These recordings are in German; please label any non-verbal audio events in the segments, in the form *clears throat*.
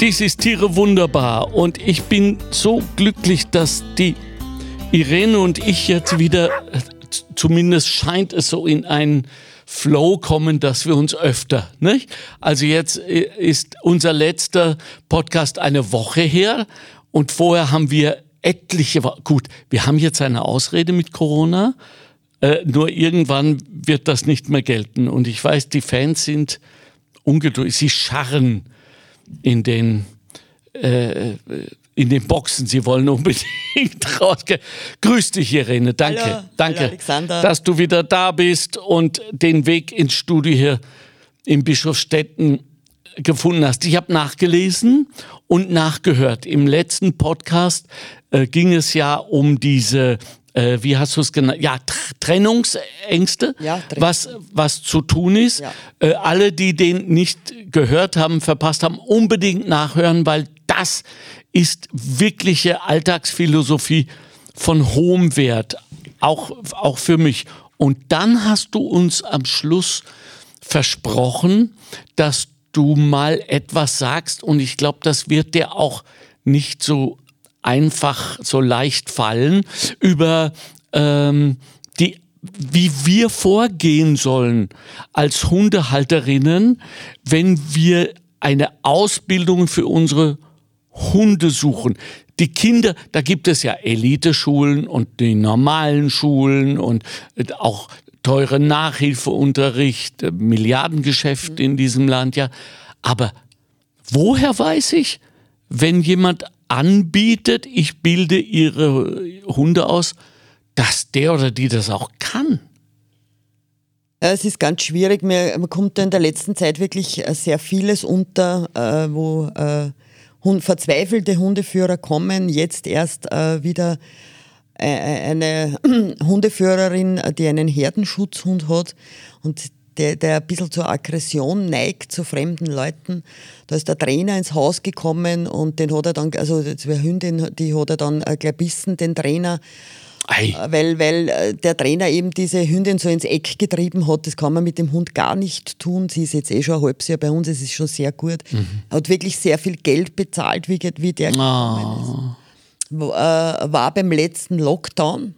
Dies ist Tiere wunderbar und ich bin so glücklich, dass die Irene und ich jetzt wieder, zumindest scheint es so in einen Flow kommen, dass wir uns öfter, nicht? Also jetzt ist unser letzter Podcast eine Woche her und vorher haben wir etliche, gut, wir haben jetzt eine Ausrede mit Corona, äh, nur irgendwann wird das nicht mehr gelten und ich weiß, die Fans sind ungeduldig, sie scharren in den äh, in den Boxen. Sie wollen unbedingt *laughs* rausgehen. Grüß dich, Irene. Danke, Hallo, danke, hallo Alexander. dass du wieder da bist und den Weg ins Studio hier in Bischofstetten gefunden hast. Ich habe nachgelesen und nachgehört. Im letzten Podcast äh, ging es ja um diese äh, wie hast du es genannt? Ja, Trennungsängste, ja, was, was zu tun ist. Ja. Äh, alle, die den nicht gehört haben, verpasst haben, unbedingt nachhören, weil das ist wirkliche Alltagsphilosophie von hohem Wert, auch, auch für mich. Und dann hast du uns am Schluss versprochen, dass du mal etwas sagst und ich glaube, das wird dir auch nicht so einfach so leicht fallen über ähm, die wie wir vorgehen sollen als Hundehalterinnen, wenn wir eine Ausbildung für unsere Hunde suchen. Die Kinder, da gibt es ja Eliteschulen und die normalen Schulen und auch teure Nachhilfeunterricht, Milliardengeschäft in diesem Land, ja. Aber woher weiß ich, wenn jemand anbietet, ich bilde ihre Hunde aus, dass der oder die das auch kann? Es ist ganz schwierig. Mir kommt in der letzten Zeit wirklich äh, sehr vieles unter, äh, wo äh, verzweifelte Hundeführer kommen. Jetzt erst wieder eine *clears throat* Hundeführerin, die einen Herdenschutzhund hat und der, der ein bisschen zur Aggression neigt zu fremden Leuten. Da ist der Trainer ins Haus gekommen und den hat er dann, also die Hündin, die hat er dann gleich gebissen, den Trainer. Ei. Äh, weil, weil äh, der Trainer eben diese Hündin so ins Eck getrieben hat. Das kann man mit dem Hund gar nicht tun. Sie ist jetzt eh schon ein halbes Jahr bei uns, es ist schon sehr gut. Mhm. Hat wirklich sehr viel Geld bezahlt, wie, wie der oh. War, war beim letzten Lockdown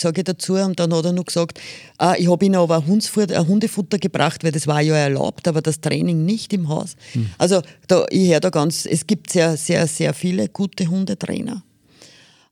sage ich dazu. Und dann hat er noch gesagt, ah, ich habe ihnen aber ein, Hundefutter gebracht, weil das war ja erlaubt, aber das Training nicht im Haus. Hm. Also da, ich höre da ganz, es gibt sehr, sehr, sehr viele gute Hundetrainer.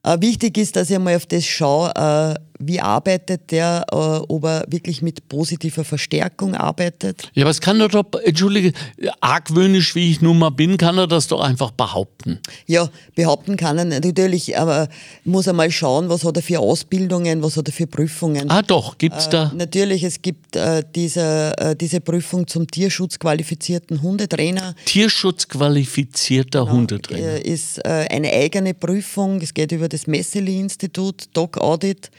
Äh, wichtig ist, dass ich mal auf das schaue, äh, wie arbeitet der, äh, ob er wirklich mit positiver Verstärkung arbeitet. Ja, was kann er doch, entschuldige, argwöhnisch wie ich nun mal bin, kann er das doch einfach behaupten. Ja, behaupten kann er natürlich, aber muss er mal schauen, was hat er für Ausbildungen, was hat er für Prüfungen. Ah doch, gibt es äh, da? Natürlich, es gibt äh, diese, äh, diese Prüfung zum tierschutzqualifizierten Hundetrainer. Tierschutzqualifizierter genau, Hundetrainer. ist äh, eine eigene Prüfung, es geht über das Messeli-Institut, Dog Audit.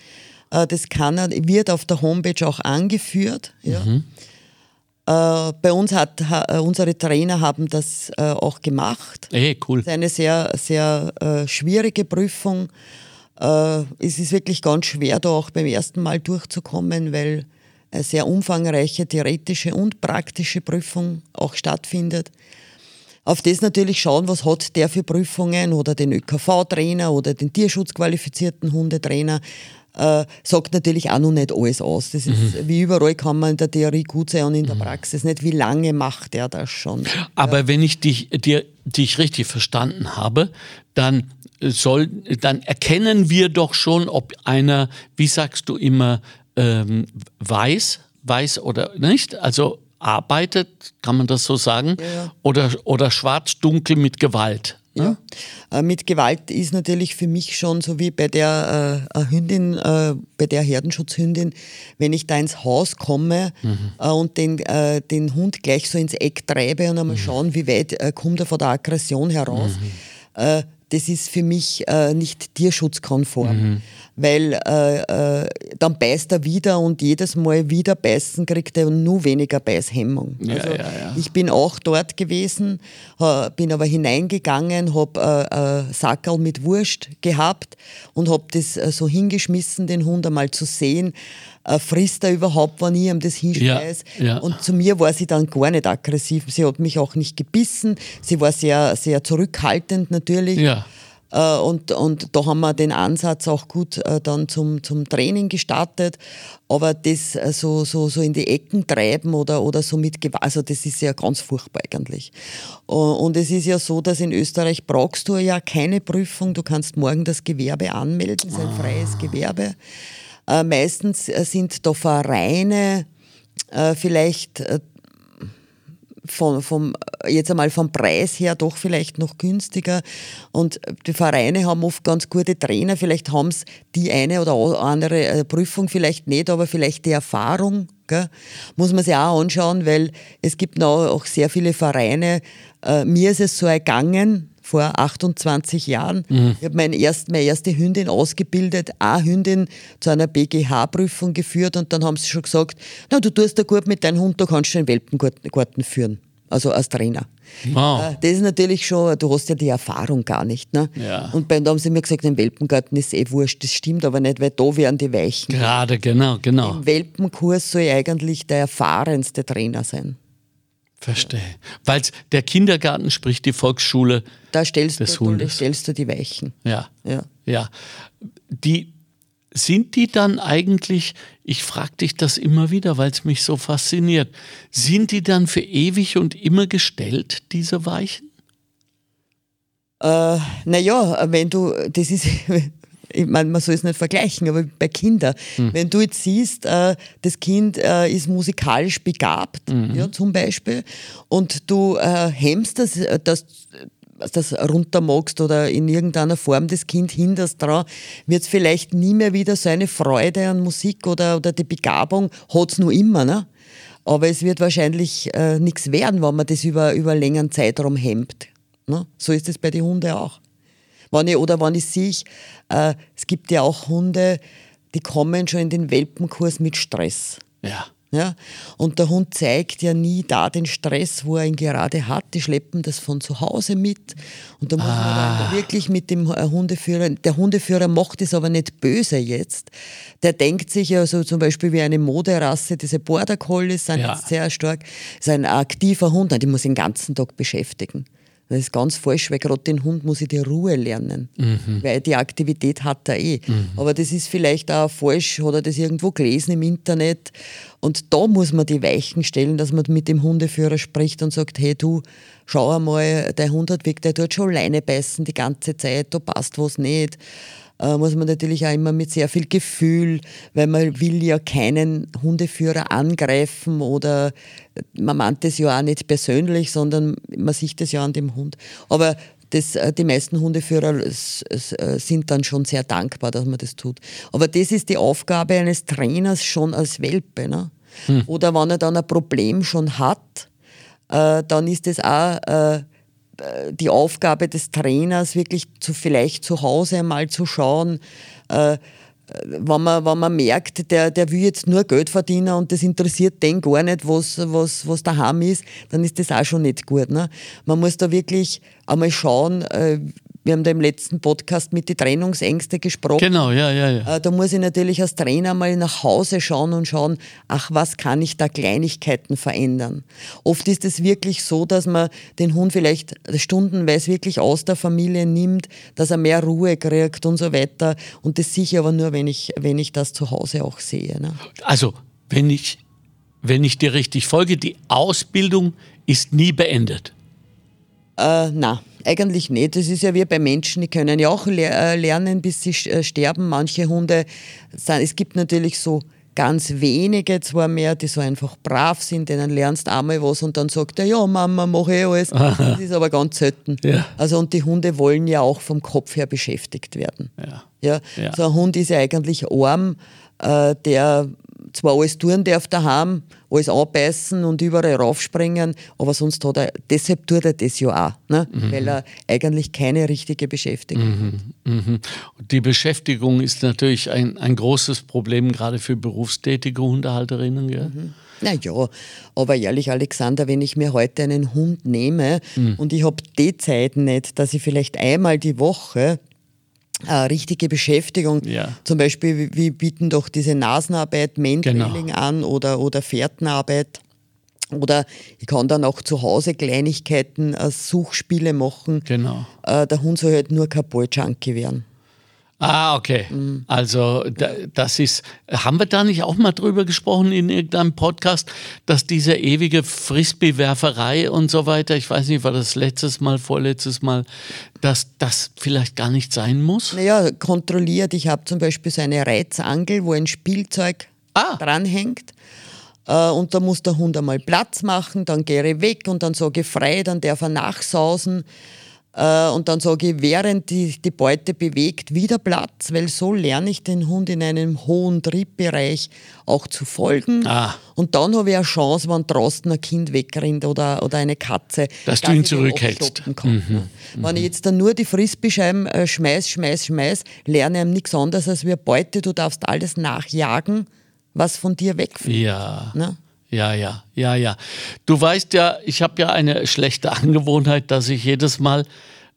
Äh, das kann wird auf der Homepage auch angeführt. Ja. Mhm. Äh, bei uns hat äh, unsere Trainer haben das auch gemacht. Hey, cool. Es ist eine sehr, sehr schwierige Prüfung. es ist wirklich ganz schwer, da auch beim ersten Mal durchzukommen, weil eine sehr umfangreiche theoretische und praktische Prüfung auch stattfindet. Auf das natürlich schauen, was hat der für Prüfungen oder den ÖKV-Trainer oder den tierschutzqualifizierten Hundetrainer äh, sagt natürlich auch noch nicht alles aus. Das ist, mhm. Wie überall kann man in der Theorie gut sein und in der mhm. Praxis nicht. Wie lange macht er das schon? Aber ja. wenn ich dich, dir, dich richtig verstanden habe, dann soll, dann erkennen wir doch schon, ob einer, wie sagst du immer, ähm, weiß, weiß oder nicht, also arbeitet, kann man das so sagen, ja, ja. oder, oder schwarz-dunkel mit Gewalt. Ja. Äh, mit Gewalt ist natürlich für mich schon so wie bei der äh, Hündin, äh, bei der Herdenschutzhündin, wenn ich da ins Haus komme mhm. äh, und den, äh, den Hund gleich so ins Eck treibe und einmal mhm. schauen, wie weit kommt er von der Aggression heraus. Mhm. das ist für mich nicht tierschutzkonform. Weil äh, äh, dann beißt er wieder und jedes Mal wieder beißen kriegt er nur weniger Beißhemmung. Ja, also ja, ja. ich bin auch dort gewesen, bin aber hineingegangen, habe äh, äh, Sackerl mit Wurst gehabt und habe das äh, so hingeschmissen, den Hund einmal zu sehen, äh, frisst er überhaupt, wenn ich ihm das hinschmeiß. Ja, ja. Und zu mir war sie dann gar nicht aggressiv. Sie hat mich auch nicht gebissen. Sie war sehr, sehr zurückhaltend natürlich. Ja. Äh, und, und da haben wir den Ansatz auch gut äh, dann zum, zum Training gestartet. Aber das äh, so, so, so in die Ecken treiben oder, oder so mit Gewalt, also das ist ja ganz furchtbar eigentlich. Und es ist ja so, dass in Österreich brauchst du ja keine Prüfung. Du kannst morgen das Gewerbe anmelden, es ist ein freies Gewerbe. Äh, meistens sind da Vereine vielleicht von, vom, jetzt einmal vom Preis her doch vielleicht noch günstiger. Und die Vereine haben oft ganz gute Trainer. Vielleicht haben es die eine oder andere äh, Prüfung vielleicht nicht, aber vielleicht die Erfahrung. Gell? Muss man sich auch anschauen, weil es gibt noch auch sehr viele Vereine. Äh, mir ist es so ergangen, vor 28 Jahren. Ich habe mein erst, meine erste Hündin ausgebildet, eine Hündin zu einer BGH-Prüfung geführt und dann haben sie schon gesagt, na, du tust da gut mit deinem Hund, da kannst du den Welpengarten führen. Also als Trainer. Wow. Äh, Das ist natürlich schon, du hast ja die Erfahrung gar nicht. Ne? Ja. Und bei, da haben sie mir gesagt, im Welpengarten ist eh wurscht. Das stimmt aber nicht, weil da wären die Weichen. Gerade, genau, genau. Im Welpenkurs soll eigentlich der erfahrenste Trainer sein. Verstehe. Weil der Kindergarten, sprich die Volksschule, Da stellst, Des du, da Hundes. stellst du die Weichen. ja, Ja. ja. Die, sind die dann eigentlich, ich frage dich das immer wieder, weil es mich so fasziniert, sind die dann für ewig und immer gestellt, diese Weichen? Äh, naja, wenn du, das ist, *laughs* ich meine, man soll es nicht vergleichen, aber bei Kindern, wenn du jetzt siehst, äh, das Kind äh, ist musikalisch begabt, ja, zum Beispiel, und du äh, hemmst das, äh, das das runter magst oder in irgendeiner Form das Kind hinderst dran, wird es vielleicht nie mehr wieder so eine Freude an Musik oder, oder die Begabung, hat es nur immer, ne? Aber es wird wahrscheinlich äh, nichts werden, wenn man das über, über einen längeren Zeitraum hemmt. Ne? So ist es bei den Hunden auch. Wenn ich, oder wenn ich sehe, äh, es gibt ja auch Hunde, die kommen schon in den Welpenkurs mit Stress. Ja. Ja? Und der Hund zeigt ja nie da den Stress, wo er ihn gerade hat. Die schleppen das von zu Hause mit. Und da muss man dann wirklich mit dem äh, Hundeführer, der Hundeführer macht es aber nicht böse jetzt. Der denkt sich ja so zum Beispiel wie eine Moderasse, diese Border Collies sind Ja. sehr stark, ist ein aktiver Hund, die muss den ganzen Tag beschäftigen. Das ist ganz falsch, weil gerade den Hund muss ich die Ruhe lernen, weil die Aktivität hat er eh. Aber das ist vielleicht auch falsch, hat er das irgendwo gelesen im Internet. Und da muss man die Weichen stellen, dass man mit dem Hundeführer spricht und sagt, hey du, schau einmal, der Hund hat weg, der tut schon Leine beißen die ganze Zeit, da passt was nicht äh, muss man natürlich auch immer mit sehr viel Gefühl, weil man will ja keinen Hundeführer angreifen oder man meint das ja auch nicht persönlich, sondern man sieht das ja an dem Hund. Aber das, äh, die meisten Hundeführer äh, sind dann schon sehr dankbar, dass man das tut. Aber das ist die Aufgabe eines Trainers schon als Welpe. Ne? Oder wenn er dann ein Problem schon hat, äh, dann ist es auch äh, die Aufgabe des Trainers, wirklich zu, vielleicht zu Hause einmal zu schauen, äh, wenn man, wenn man merkt, der, der will jetzt nur Geld verdienen und das interessiert den gar nicht, was, was, was daheim ist, dann ist das auch schon nicht gut. Ne? Man muss da wirklich einmal schauen, äh, wir haben da im letzten Podcast mit den Trennungsängste gesprochen. Genau, ja, ja, ja. Äh, Da muss ich natürlich als Trainer mal nach Hause schauen und schauen, ach, was kann ich da Kleinigkeiten verändern? Oft ist es wirklich so, dass man den Hund vielleicht stundenweise wirklich aus der Familie nimmt, dass er mehr Ruhe kriegt und so weiter. Und das sicher aber nur, wenn ich, wenn ich das zu Hause auch sehe. Ne? Also, wenn ich, wenn ich dir richtig folge, die Ausbildung ist nie beendet. Äh, na, eigentlich nicht. Das ist ja wie bei Menschen, die können ja auch äh, lernen, bis sie äh, sterben. Manche Hunde, sind, es gibt natürlich so ganz wenige zwar mehr, die so einfach brav sind, denen lernst einmal was und dann sagt er, ja Mama, mach eh alles. Das ist aber ganz selten. Ja. Also und die Hunde wollen ja auch vom Kopf her beschäftigt werden. Ja. Ja, Ja. so ein Hund ist ja eigentlich arm, äh, der zwar alles tun darf daheim, alles anbeißen und überall raufspringen, aber sonst hat er, deshalb tut er das ja auch, ne? Mhm. weil er eigentlich keine richtige Beschäftigung mhm. hat. Mhm. Die Beschäftigung ist natürlich ein, ein großes Problem, gerade für berufstätige Hundehalterinnen. Gell? Mhm. Ja, aber ehrlich, Alexander, wenn ich mir heute einen Hund nehme mhm. und ich habe die Zeit nicht, dass ich vielleicht einmal die Woche äh, richtige Beschäftigung. Ja. Zum Beispiel, wir bieten doch diese Nasenarbeit, Mentrailing genau. an oder, oder Fährtenarbeit. Oder ich kann dann auch zu Hause Kleinigkeiten, äh, Suchspiele machen. Genau. Äh, der Hund soll halt nur kein Ball-Junkie werden. Ah, okay. Mhm. Also das ist, haben wir da nicht auch mal drüber gesprochen in irgendeinem Podcast, dass diese ewige Frisbee-Werferei und so weiter, ich weiß nicht, war das letztes Mal, vorletztes Mal, dass das vielleicht gar nicht sein muss? Naja, kontrolliert. Ich habe zum Beispiel so eine Reizangel, wo ein Spielzeug ah. dranhängt. Äh, und da muss der Hund einmal Platz machen, dann gehe ich weg und dann sage ich frei, dann darf er nachsausen. Äh, und dann sage ich, während die, die Beute bewegt, wieder Platz, weil so lerne ich den Hund in einem hohen Triebbereich auch zu folgen. Ah. Und dann habe ich eine Chance, wenn draußen ein Kind wegrennt oder, oder eine Katze. Dass du ihn zurückhältst. Mhm. Wenn mhm. ich jetzt dann nur die Frisbeescheiben äh, schmeiß, schmeiß, schmeiß, lerne ich nichts anderes als wir Beute. Du darfst alles nachjagen, was von dir wegfällt. Ja. Ne? Ja, ja, ja, ja. Du weißt ja, ich habe ja eine schlechte *laughs* Angewohnheit, dass ich jedes Mal,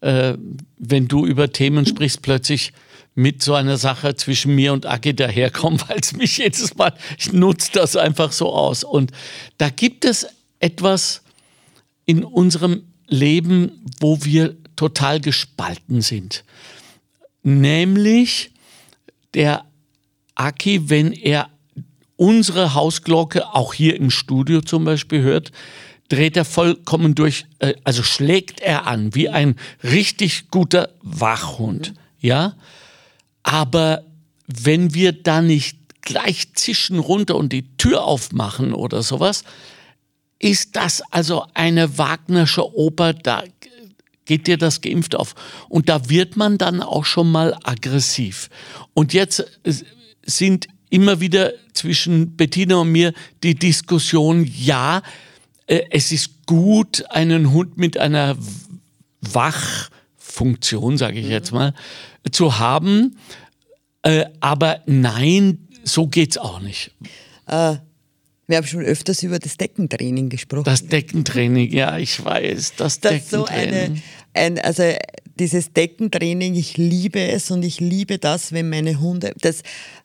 äh, wenn du über Themen sprichst, plötzlich mit so einer Sache zwischen mir und Agi daherkomme, *laughs* weil es mich jedes Mal, ich nutze das einfach so aus. Und da gibt es etwas in unserem Leben, wo wir total gespalten sind. Nämlich der Aki, wenn er unsere Hausglocke, auch hier im Studio zum Beispiel hört, dreht er vollkommen durch, äh, also schlägt er an, wie ein richtig guter Wachhund. Ja? Aber wenn wir da nicht gleich zischen runter und die Tür aufmachen oder sowas, ist das also eine Wagnersche Oper, da geht dir das geimpft auf. Und da wird man dann auch schon mal aggressiv. Und jetzt äh, sind immer wieder zwischen Bettina und mir die Diskussion, ja, äh, es ist gut, einen Hund mit einer Wachfunktion, sage ich jetzt mal, zu haben. Äh, aber nein, so geht's auch nicht. Äh, wir haben schon öfters über das Deckentraining gesprochen. Das Deckentraining, ja, ich weiß, das, das Deckentraining. So eine, ein, also dieses Deckentraining, ich liebe es und ich liebe das, wenn meine Hunde, das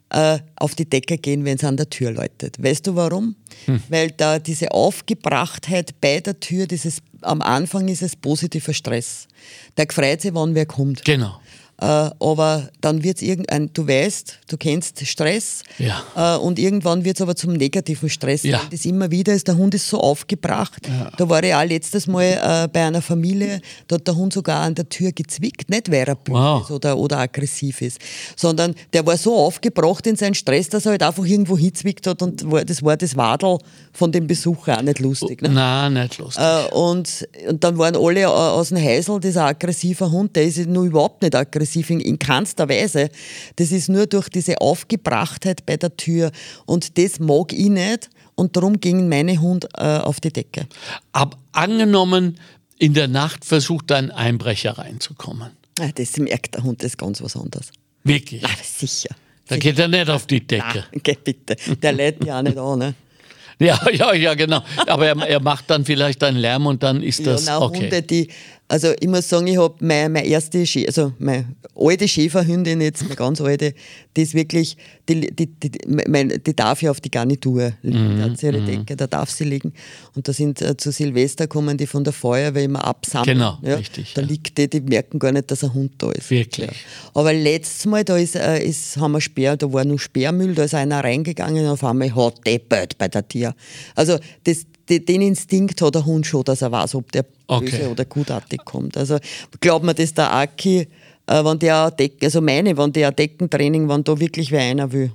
äh, auf die Decke gehen, wenn es an der Tür läutet. Weißt du warum? Hm. Weil da diese Aufgebrachtheit bei der Tür, dieses, am Anfang ist es positiver Stress. Der freut sich, wann wer kommt. Genau. Äh, aber dann wird es irgendein, du weißt, du kennst Stress ja. äh, und irgendwann wird es aber zum negativen Stress. Ja. Das immer wieder ist, der Hund ist so aufgebracht. Ja. Da war ich auch letztes Mal äh, bei einer Familie, da hat der Hund sogar an der Tür gezwickt, nicht weil er böse wow. ist oder, oder aggressiv ist, sondern der war so aufgebracht in seinen Stress, dass er halt einfach irgendwo hinzwickt hat und das war das Wadel von dem Besucher auch nicht lustig. Ne? Nein, nicht lustig. Und, und dann waren alle aus dem Heisel, dieser aggressive Hund, der ist nur überhaupt nicht aggressiv aggressiv in, in keinster Weise. Das ist nur durch diese Aufgebrachtheit bei der Tür. Und das mag ich nicht. Und darum ging meine Hund äh, auf die Decke. Aber angenommen, in der Nacht versucht ein Einbrecher reinzukommen. Ja, das merkt der Hund, das ist ganz was anderes. Wirklich? Na, sicher. Da geht er nicht auf die Decke. Nein, geh bitte. Der lädt ja auch nicht an. Ne? Ja, *laughs* ja, ja, genau. Aber er, er, macht dann vielleicht einen Lärm und dann ist das ja, okay. Hunde, die, also ich muss sagen, ich habe meine, meine erste, Schä also meine alte Schäferhündin jetzt, meine ganz alte, die ist wirklich, die, die, die, meine, die darf ja auf die Garnitur liegen, mhm. ihre mhm. Decke, da darf sie liegen. Und da sind äh, zu Silvester kommen die von der Feuerwehr immer absammeln. Genau, ja? richtig. Da ja. liegt die, die merken gar nicht, dass ein Hund da ist. Wirklich. Ja. Aber letztes Mal, da ist, äh, ist, haben wir Sperr, da war nur Sperrmüll, da ist einer reingegangen und auf einmal hat deppert bei der Tier. Also das, den Instinkt hat der Hund schon, dass er weiß, ob der okay. böse oder gutartig kommt. Also glaubt man, dass der Aki, äh, wenn der Decken, also meine, wenn der Deckentraining, wenn da wirklich wer einer will.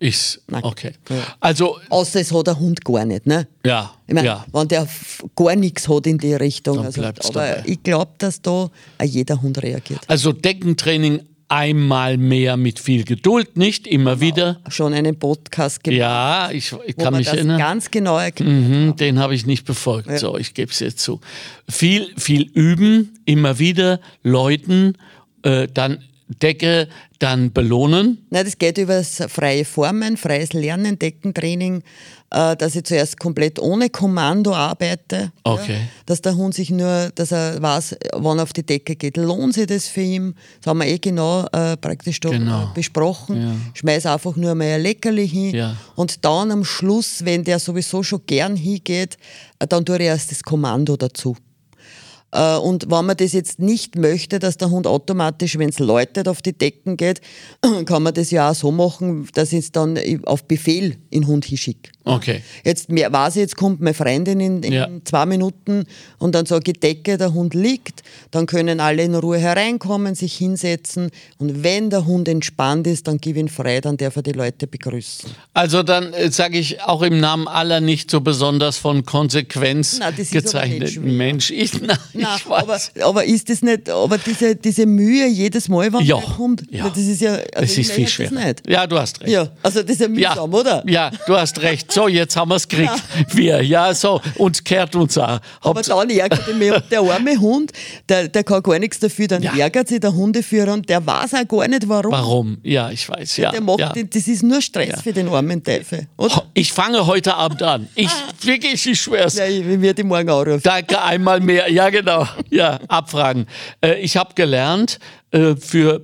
Ist, okay. Ja. Also, Außer es hat der Hund gar nicht, ne? Ja. Ich mein, ja. wenn der gar nichts hat in die Richtung. Dann also, aber dabei. ich glaube, dass da jeder Hund reagiert. Also Deckentraining einmal mehr mit viel Geduld, nicht immer wieder. Schon einen Podcast gemacht, Ja, ich, ich kann mich erinnern. ganz genau erklärt Mhm, den habe ich nicht befolgt. So, ich gebe es jetzt zu. Viel, viel üben, immer wieder läuten, äh, dann Decke, dann belohnen. Nein, das geht über das freie Formen, freies Lernen, Deckentraining, äh, dass ich zuerst komplett ohne Kommando arbeite. Okay. Ja, dass der Hund sich nur, dass er weiß, wann er auf die Decke geht. Lohnt sich das für ihn? Das haben wir eh genau äh, praktisch Genau. äh, besprochen. Ja. Schmeiß einfach nur mal ein Leckerli hin. Ja. Und dann am Schluss, wenn der sowieso schon gern hingeht, äh, dann tue ich erst das Kommando dazu. Äh, Und wenn man das jetzt nicht möchte, dass der Hund automatisch, wenn es läutet, auf die Decken geht, *clears throat* kann man das ja auch so machen, dass ich es dann auf Befehl in Hund hinschicke. Okay. Jetzt mehr, weiß ich, jetzt kommt meine Freundin in, in Ja. zwei Minuten und dann sage ich Decke, der Hund liegt, dann können alle in Ruhe hereinkommen, sich hinsetzen und wenn der Hund entspannt ist, dann gib ihn frei, dann darf er die Leute begrüßen. Also dann äh, sage ich auch im Namen aller nicht so besonders von Konsequenz nicht gezeichneten schwer. Mensch. Ich, na, Weiß. aber, aber ist das nicht, aber diese, diese Mühe jedes Mal, wenn Ja, der kommt, ja. das ist ja, also ich ist viel das schwerer. Ja, du hast recht. Ja, also das ist ja Ja, mühsam, oder? ja, du hast recht. So, jetzt haben wir es gekriegt. Wir, ja, so, uns kehrt uns auch. Aber dann ärgert ich mich. Der arme Hund, der, der kann gar nichts dafür. Dann Ja. ärgert sich der Hundeführer und der weiß auch gar nicht, warum. Warum? Ja, ich weiß. Ja, Der macht ja. den, das ist nur Stress für den armen Teufel. Oder? Ich fange heute Abend an. Ich, wirklich, ich schwör's. Ja, ich, werde morgen anrufen. Danke einmal mehr. Ja, genau. Ja, abfragen. Äh, ich habe gelernt äh, für,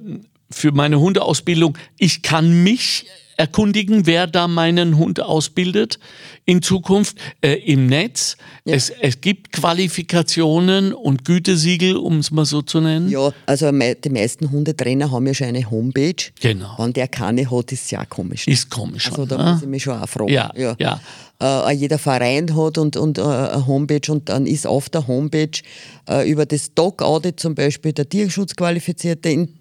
für meine Hundeausbildung, ich kann mich erkundigen, wer da meinen Hund ausbildet in Zukunft äh, im Netz. Es, es gibt Qualifikationen und Gütesiegel, um es mal so zu nennen. Ja, also die meisten Hundetrainer haben ja schon eine Homepage. Genau. Wenn der keine hat, ist es ja komisch. Ist komisch. Also da ne? muss ich mich schon auch fragen. Ja, ja. Äh, auch jeder Verein hat und, und äh, eine Homepage und dann ist auf der Homepage äh, über das Dog-Audit zum Beispiel der Tierschutzqualifizierte. In,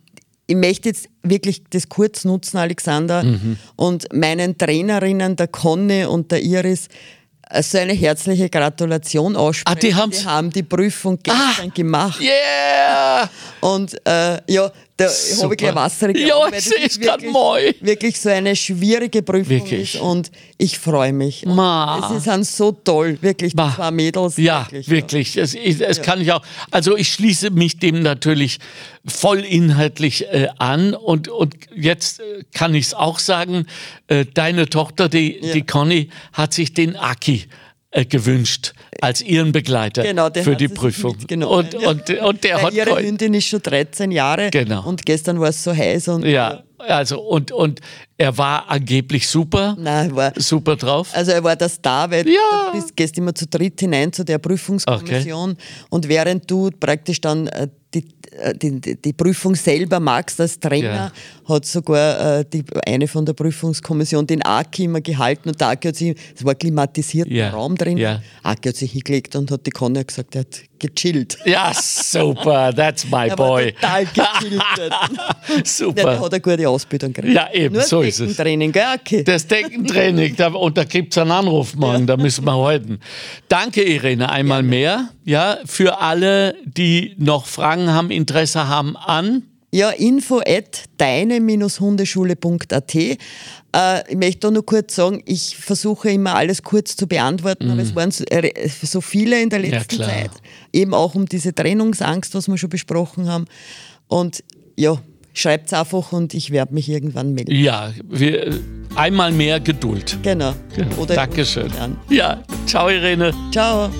ich möchte jetzt wirklich das kurz nutzen, Alexander, Mhm. und meinen Trainerinnen, der Conny und der Iris, äh, so eine herzliche Gratulation aussprechen. Ah, die die haben die Prüfung gestern gemacht. Yeah! Und äh, ja, da habe ich gleich Wasser gekriegt. Ja, ich ist grad wirklich- mal. Wirklich so eine schwierige Prüfung Wirklich. ist und ich freue mich. Ma. Sie sind so toll, wirklich, Ma. zwei Mädels. Ja, wirklich. Es, es kann ich auch. Also ich schließe mich dem natürlich voll inhaltlich äh, an und, und jetzt äh, kann ich es auch sagen, äh, deine Tochter, die, die Conny, hat sich den Aki äh, gewünscht als ihren Begleiter Genau, für die Prüfung. mitgenommen, Und, und, und der Weil hat ihre Hündin ist schon 13 Jahre Genau. und gestern war es so heiß und ja, also und, und er war angeblich super, Nein, war, super drauf. Also er war der Star, weil Ja. du bist, gehst immer zu dritt hinein zu der Prüfungskommission und während du praktisch dann äh, die, die, die, die Prüfung selber magst als Trainer, hat sogar äh, die, eine von der Prüfungskommission den Aki immer gehalten und der Aki hat sich, es war klimatisierter Ja. Raum drin, Ja. Aki hat sich hingelegt und hat die Conny gesagt, er hat gechillt. Ja, super, that's my boy. total gechillt. Ja, *laughs* der super. hat eine gute Ausbildung gekriegt. Ja, eben, Nur so ist es. Training, gell, Aki? Das Deckentraining, da, und da gibt es einen Anruf morgen, da müssen wir halten. Danke, Irene, einmal mehr. Ja, für alle, die noch Fragen haben, Interesse haben an. Ja, info at deine-hundeschule.at. Äh, ich möchte da nur kurz sagen, ich versuche immer alles kurz zu beantworten, aber es waren so, äh, so viele in der letzten klar. Zeit. Eben auch um diese Trennungsangst, was wir schon besprochen haben. Und ja, schreibt einfach und ich werde mich irgendwann melden. Ja, wir, einmal mehr Geduld. Genau. Genau. Oder Dankeschön. An. Ja, ciao, Irene. Ciao.